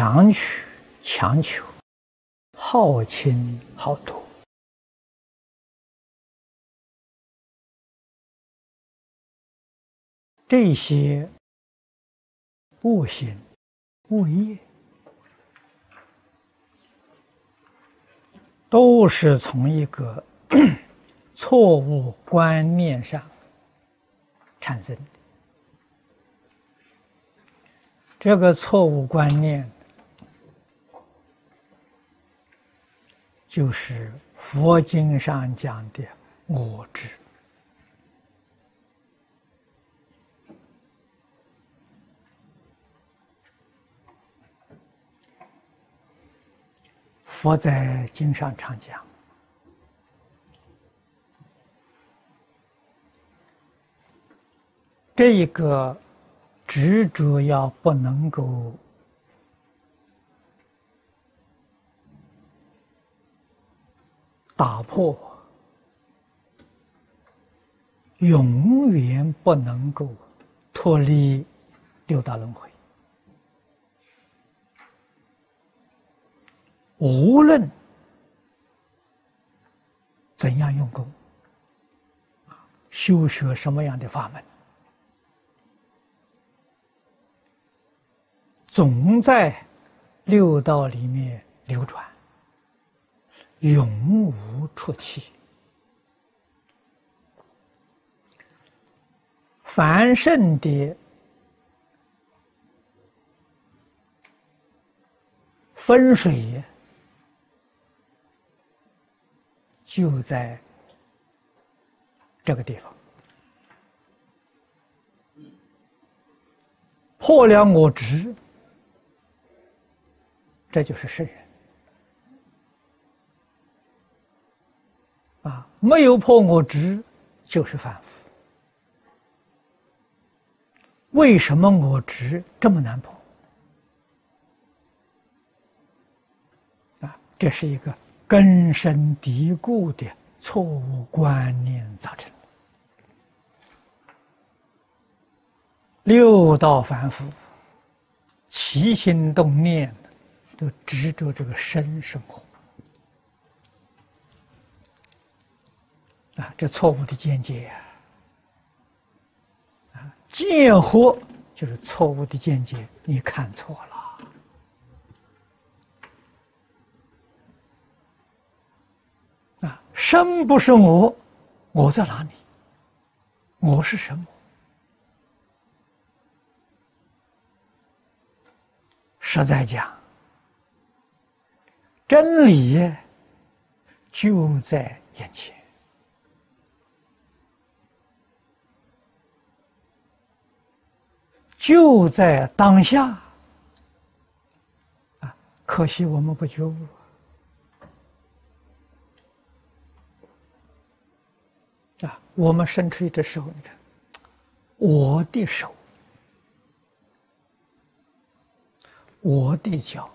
强取强求，好亲好夺，这些恶行恶业，都是从一个 错误观念上产生的。这个错误观念，就是佛经上讲的我执。佛在经上常讲，这一个。执着要不能够打破，永远不能够脱离六道轮回。无论怎样用功，修学什么样的法门。总在六道里面流转，永无出期。凡圣的分水就在这个地方，破了我执。这就是圣人啊！没有破我执，就是凡夫。为什么我执这么难破？啊，这是一个根深蒂固的错误观念造成。六道凡夫起心动念。都执着这个生生活这错误的见解呀！啊，见惑就是错误的见解，你看错了啊！生不是我，我在哪里？我是什么？实在讲。真理就在眼前，就在当下。啊，可惜我们不觉悟。啊，我们伸出一只手，你看，我的手，我的脚。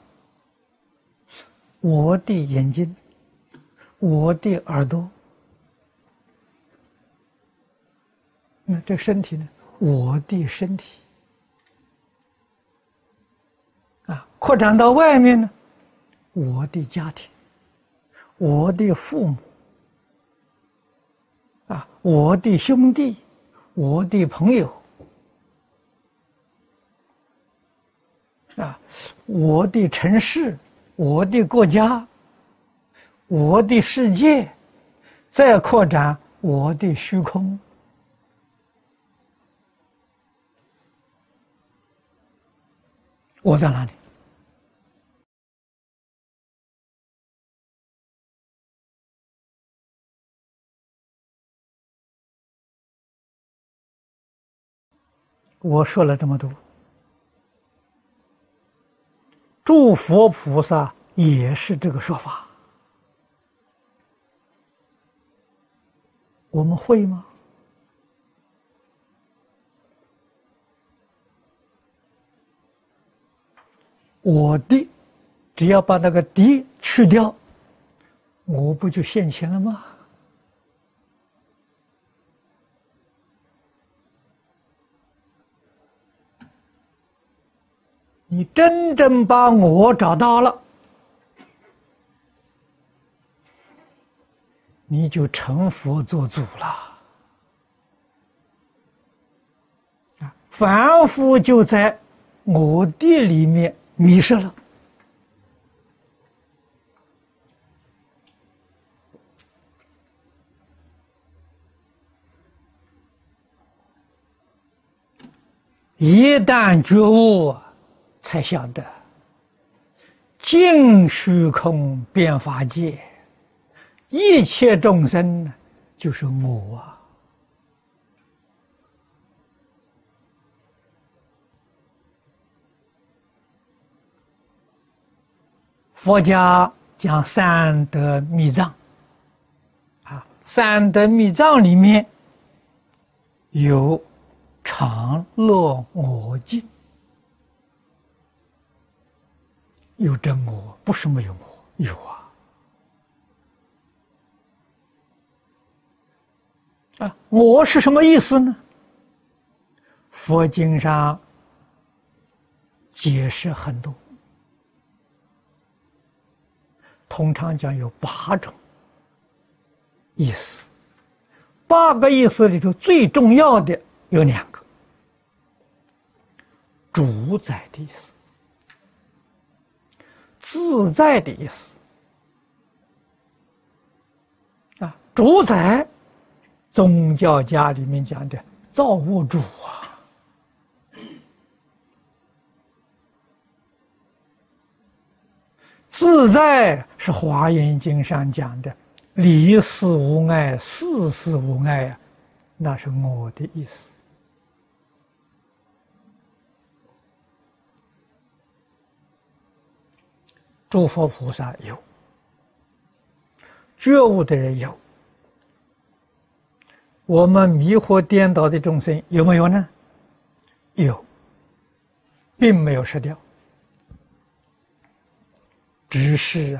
我的眼睛，我的耳朵，那这身体呢？我的身体啊，扩展到外面呢？我的家庭，我的父母啊，我的兄弟，我的朋友啊，我的城市。我的国家，我的世界，再扩展我的虚空，我在哪里？我说了这么多。诸佛菩萨也是这个说法，我们会吗？我的，只要把那个的去掉，我不就现钱了吗？你真正把我找到了，你就成佛做主了。啊，凡夫就在我的里面迷失了。一旦觉悟，才晓得净虚空变法界，一切众生，就是我啊！佛家讲三德密藏，啊，三德密藏里面有。常乐我净，有真我，不是没有我，有啊。啊，我是什么意思呢？佛经上解释很多，通常讲有八种意思，八个意思里头最重要的有两个。主宰的意思，自在的意思啊！主宰，宗教家里面讲的造物主啊！自在是华严经上讲的离事无碍，事事无碍啊，那是我的意思。诸佛菩萨有，觉悟的人有，我们迷惑颠倒的众生有没有呢？有，并没有失掉，只是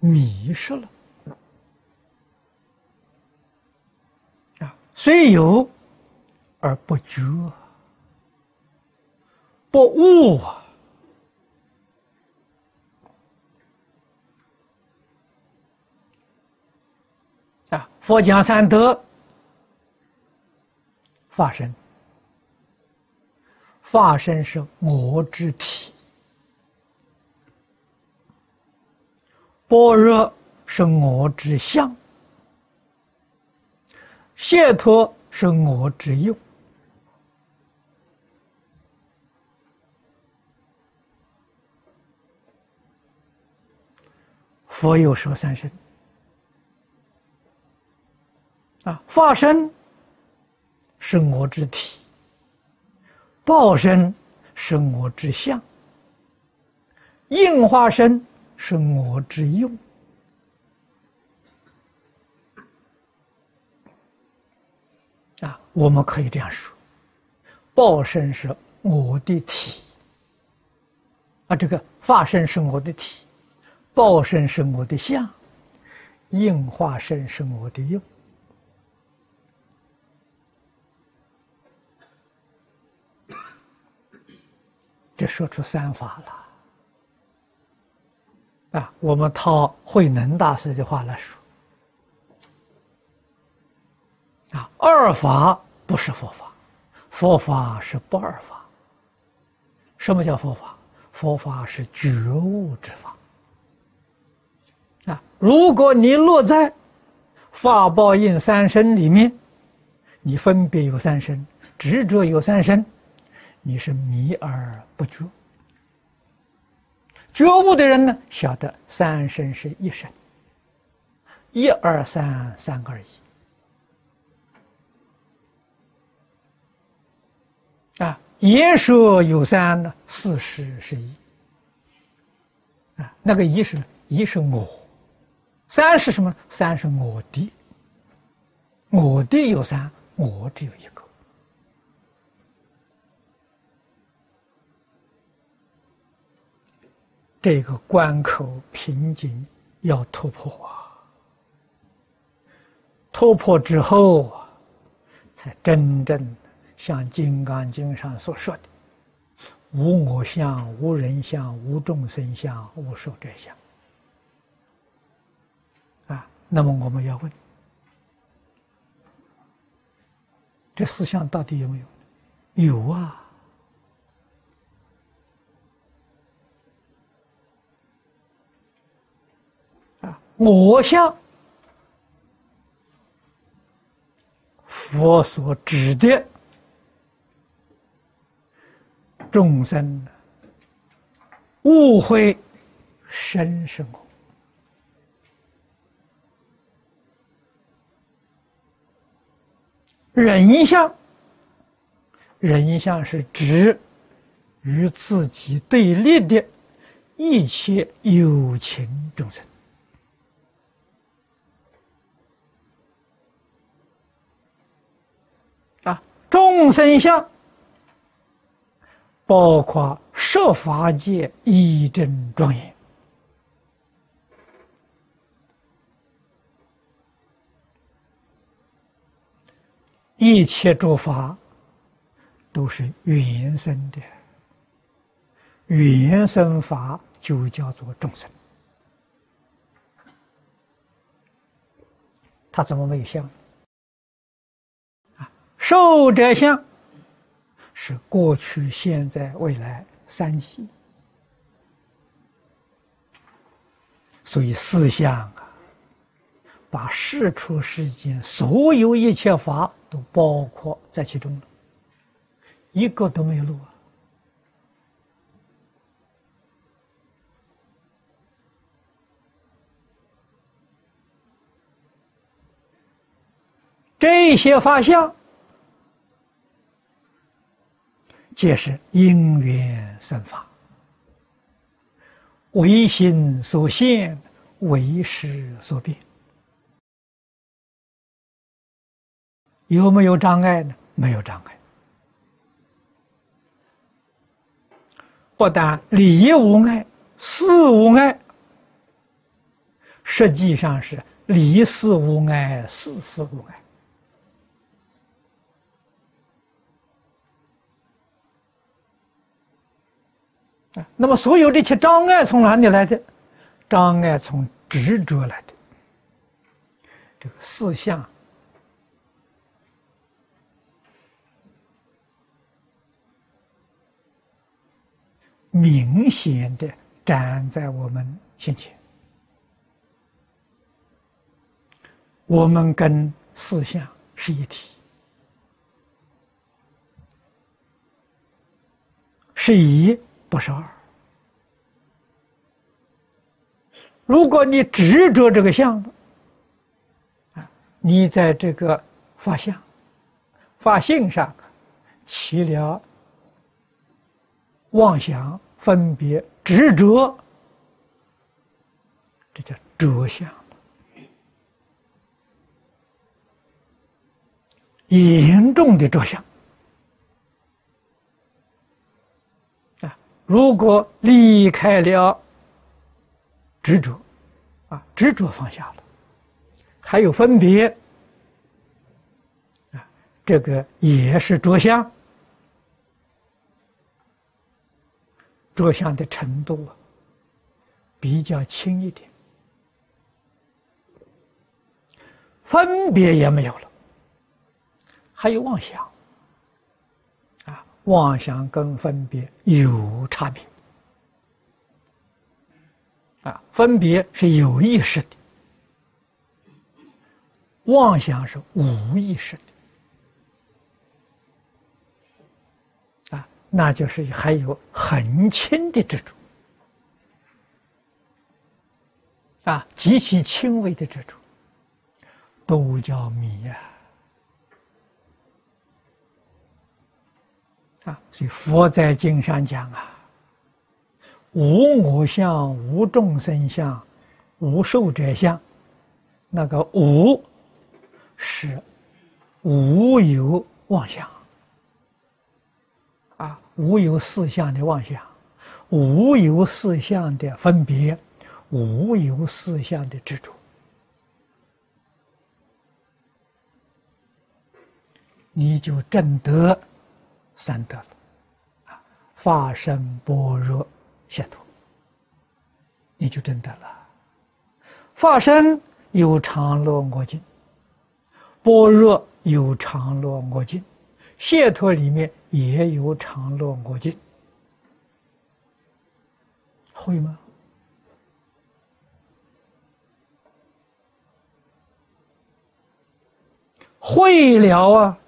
迷失了。啊，虽有而不觉，不悟啊。啊，佛讲三德，法身，法身是我之体；般若是我之相；解脱是我之用。佛有说三身。啊，化身是我之体，报身是我之相，应化身是我之用。啊，我们可以这样说：报身是我的体，啊，这个化身是我的体，报身是我的相，应化身是我的用。这说出三法了啊！我们套慧能大师的话来说啊，二法不是佛法，佛法是不二法。什么叫佛法？佛法是觉悟之法啊！如果你落在法报应三身里面，你分别有三身，执着有三身。你是迷而不觉，觉悟的人呢，晓得三身是一身，一二三，三个而已。啊，言说有三呢，事实是一。啊，那个一是一是我，三是什么？三是我的，我的有三，我只有一个。这个关口瓶颈要突破啊！突破之后，才真正像《金刚经》上所说的：“无我相、无人相、无众生相、无寿者相。啊，那么我们要问：这四相到底有没有？有啊。我相，佛所指的。众生误会生是我，人相，人相是指与自己对立的一切有情众生啊，众生相。包括设法界一真庄严，一切诸法都是原生的，原生法就叫做众生。他怎么没有相？受者相。是过去、现在、未来三极，所以四相啊，把世出世间所有一切法都包括在其中了，一个都没有漏啊。这些法相。皆是因缘生法，唯心所现，唯识所变。有没有障碍呢？没有障碍。不但理无碍，事无碍，实际上是理事无碍，事事无碍。啊，那么所有这些障碍从哪里来的？障碍从执着来的。这个四相明显的站在我们面前，我们跟四相是一体，是一。不是二。如果你执着这个相，啊，你在这个发相、发性上起了妄想、分别、执着，这叫着相，严重的着相。如果离开了执着，啊，执着放下了，还有分别，啊，这个也是着相，着相的程度啊比较轻一点，分别也没有了，还有妄想。妄想跟分别有差别。啊，分别是有意识的，妄想是无意识的。啊，那就是还有很轻的这种啊，极其轻微的这种，都叫迷呀。啊，所以佛在经上讲啊，无我相，无众生相，无寿者相。那个无是无有妄想啊，无有四相的妄想，无有四相的分别，无有四相的执着，你就证得。三德了，啊，法身般若解脱，你就真得了。法身有常乐我净，般若有常乐我净，解脱里面也有常乐我净，会吗？会了啊，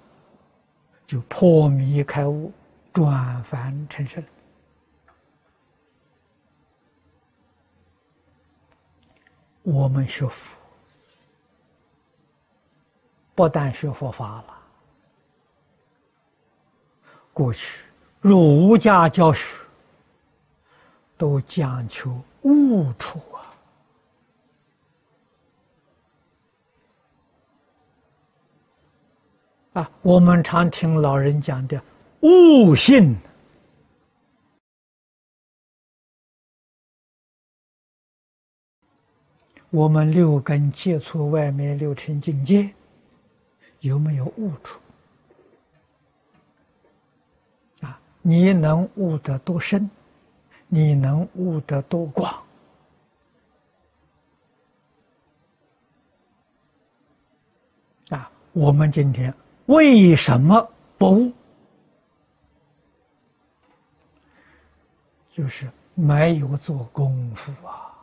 就破迷开悟，转凡成圣。我们学佛，不但学佛法了，过去儒家教学都讲求悟处。啊，我们常听老人讲的“悟性”，我们六根接触外面六尘境界，有没有悟出？啊，你能悟得多深？你能悟得多广？啊，我们今天。为什么不？就是没有做功夫啊！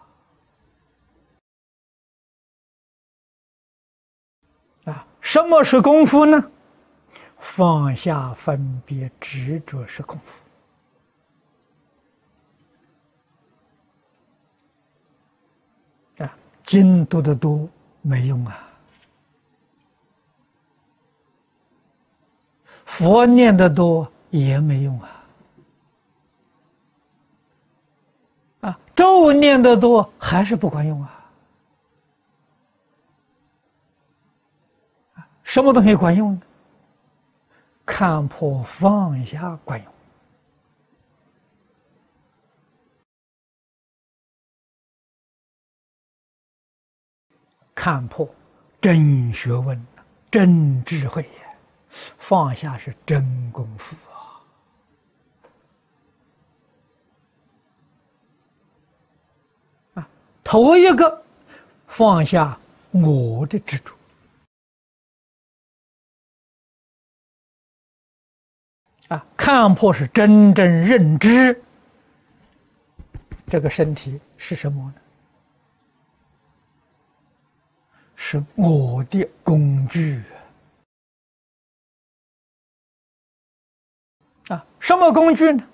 啊，什么是功夫呢？放下分别执着是功夫。啊，经读的多没用啊！佛念得多也没用啊！啊，咒念得多还是不管用啊！什么东西管用呢？看破放下管用。看破真学问，真智慧。放下是真功夫啊！啊，头一个放下我的执着啊，看破是真正认知这个身体是什么呢？是我的工具。什么工具呢？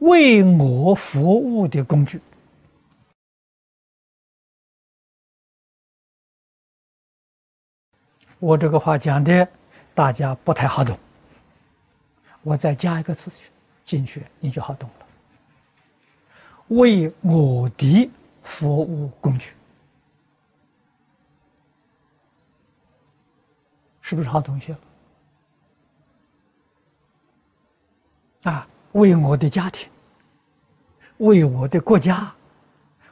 为我服务的工具。我这个话讲的，大家不太好懂。我再加一个词进去，你就好懂了。为我的服务工具，是不是好东西了？啊，为我的家庭，为我的国家，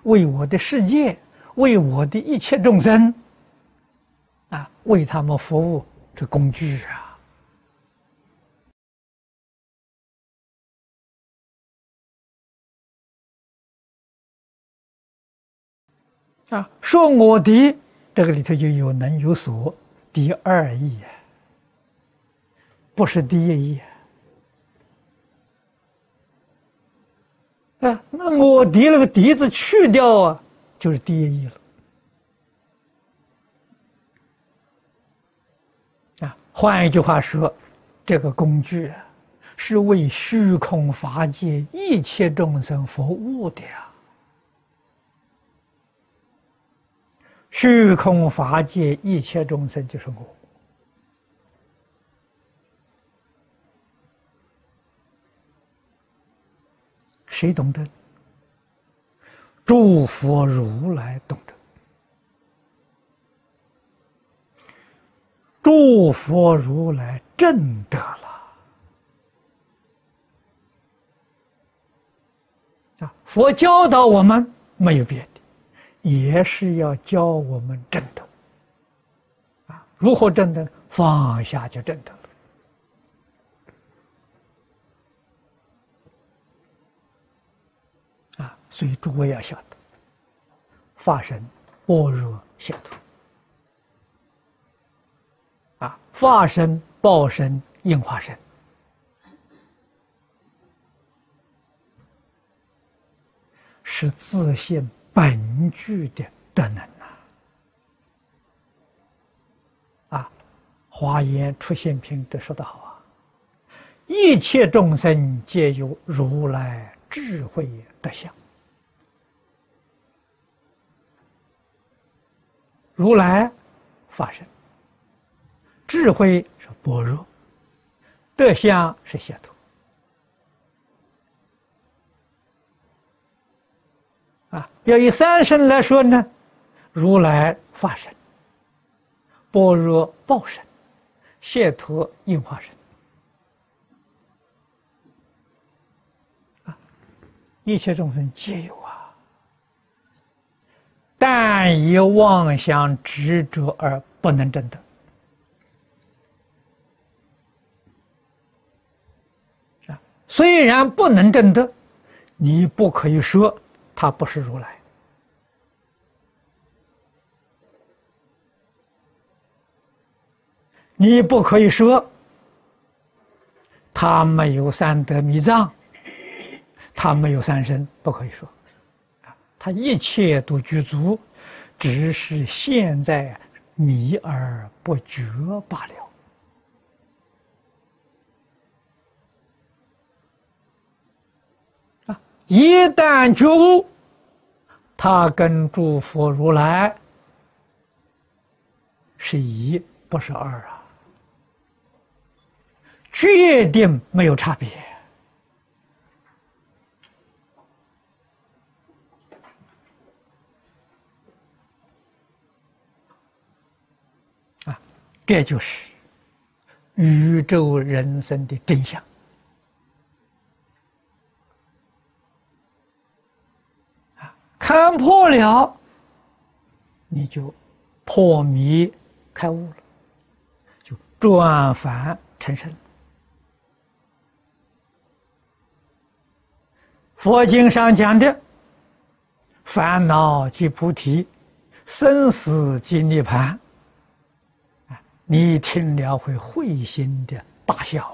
为我的世界，为我的一切众生，啊，为他们服务这工具啊！啊，说我的这个里头就有能有所，第二义，不是第一义。啊，那我笛那个笛子去掉啊，就是第一了。啊，换一句话说，这个工具啊，是为虚空法界一切众生服务的呀。虚空法界一切众生就是我。谁懂得？诸佛如来懂得。诸佛如来证得了。啊，佛教导我们没有别的，也是要教我们证得。啊，如何证得？放下就证得了。所以诸位要晓得，法身般若解脱啊，发生报身应化身，是自信本具的德能呐！啊，华严出现品的说得好啊，一切众生皆有如来智慧德相。如来法身，智慧是般若，德相是解脱。啊，要以三身来说呢，如来法身、般若报身、解脱应化身。啊，一切众生皆有。但以妄想执着而不能证得啊！虽然不能证得，你不可以说他不是如来，你不可以说他没有三德密藏，他没有三身，不可以说。他一切都具足，只是现在迷而不觉罢了。啊！一旦觉悟，他跟诸佛如来是一，不是二啊，决定没有差别。这就是宇宙人生的真相啊！看破了，你就破迷开悟了，就转凡成圣。佛经上讲的烦恼即菩提，生死即涅槃。你听了会会心的大笑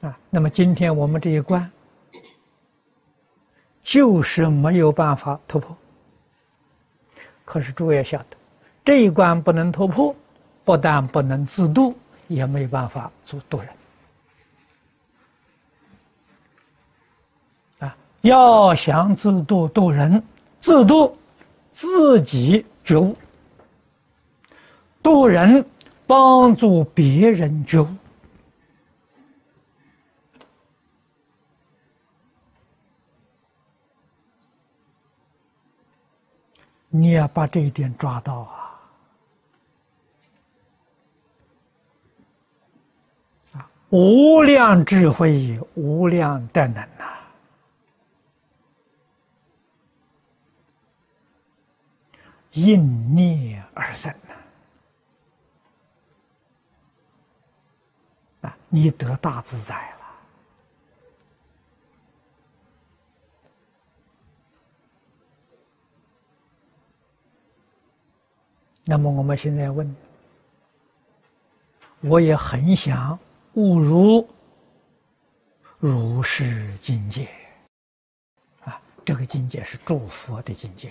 啊！啊，那么今天我们这一关，就是没有办法突破。可是诸位晓得，这一关不能突破，不但不能自度，也没办法做度人。要想自度度人，自度自己觉悟，度人帮助别人觉悟。你要把这一点抓到啊！无量智慧，无量德能呐！应念而生呐！啊，你得大自在了。那么我们现在问，我也很想悟入如是境界啊！这个境界是诸佛的境界。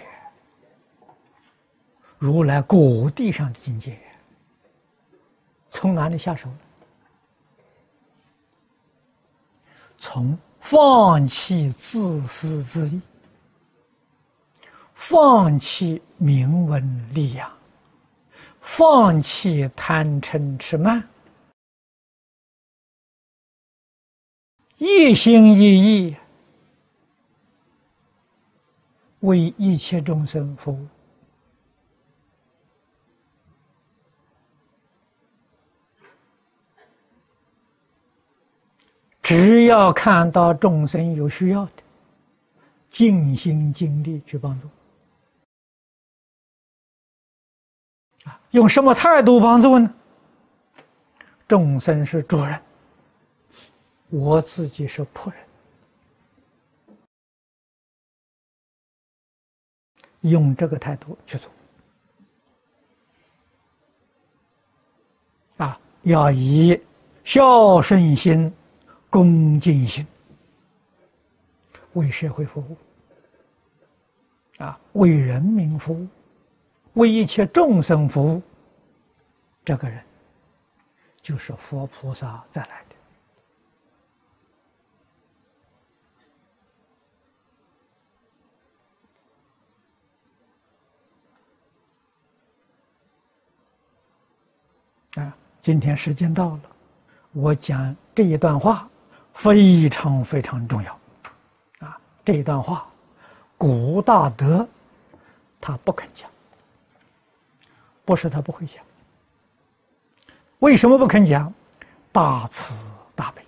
如来果地上的境界，从哪里下手？从放弃自私自利，放弃名闻利养，放弃贪嗔痴慢，一心一意为一切众生服务。只要看到众生有需要的，尽心尽力去帮助，啊，用什么态度帮助呢？众生是主人，我自己是仆人，用这个态度去做。啊，要以孝顺心、恭敬心为社会服务，啊，为人民服务，为一切众生服务。这个人就是佛菩萨再来的啊。今天时间到了，我讲这一段话非常非常重要，啊，这一段话，古大德他不肯讲，不是他不会讲，为什么不肯讲？大慈大悲，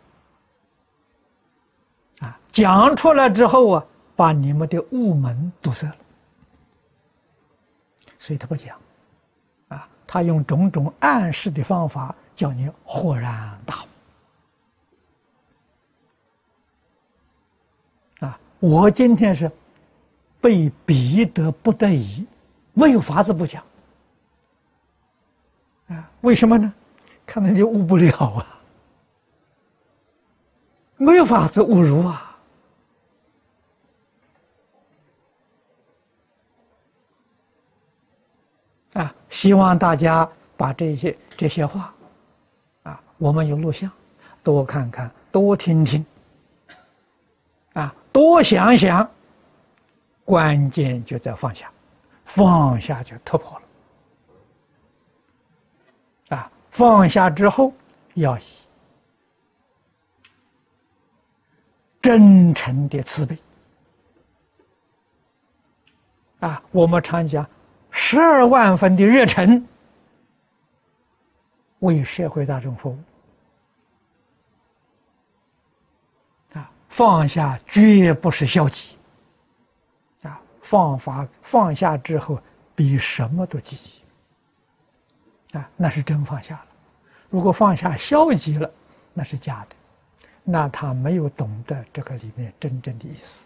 啊，讲出来之后啊，把你们的雾门堵塞了，所以他不讲。啊他用种种暗示的方法，叫你豁然大悟。啊，我今天是被逼得不得已，没有法子不讲。啊，为什么呢？看来你悟不了啊，没有法子悟入啊。啊，希望大家把这些这些话，啊，我们有录像，多看看，多听听，多想想，关键就在放下，放下就突破了，啊，放下之后要以真诚的慈悲，啊，我们常讲。十二万分的热忱，为社会大众服务啊！放下绝不是消极啊！放法放下之后，比什么都积极啊！那是真放下了。如果放下消极了，那是假的，那他没有懂得这个里面真正的意思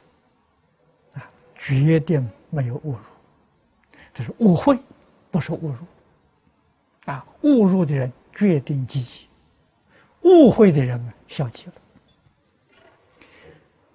啊！决定没有误入。这是误会，不是误入。啊，误入的人决定积极，误会的人消极了。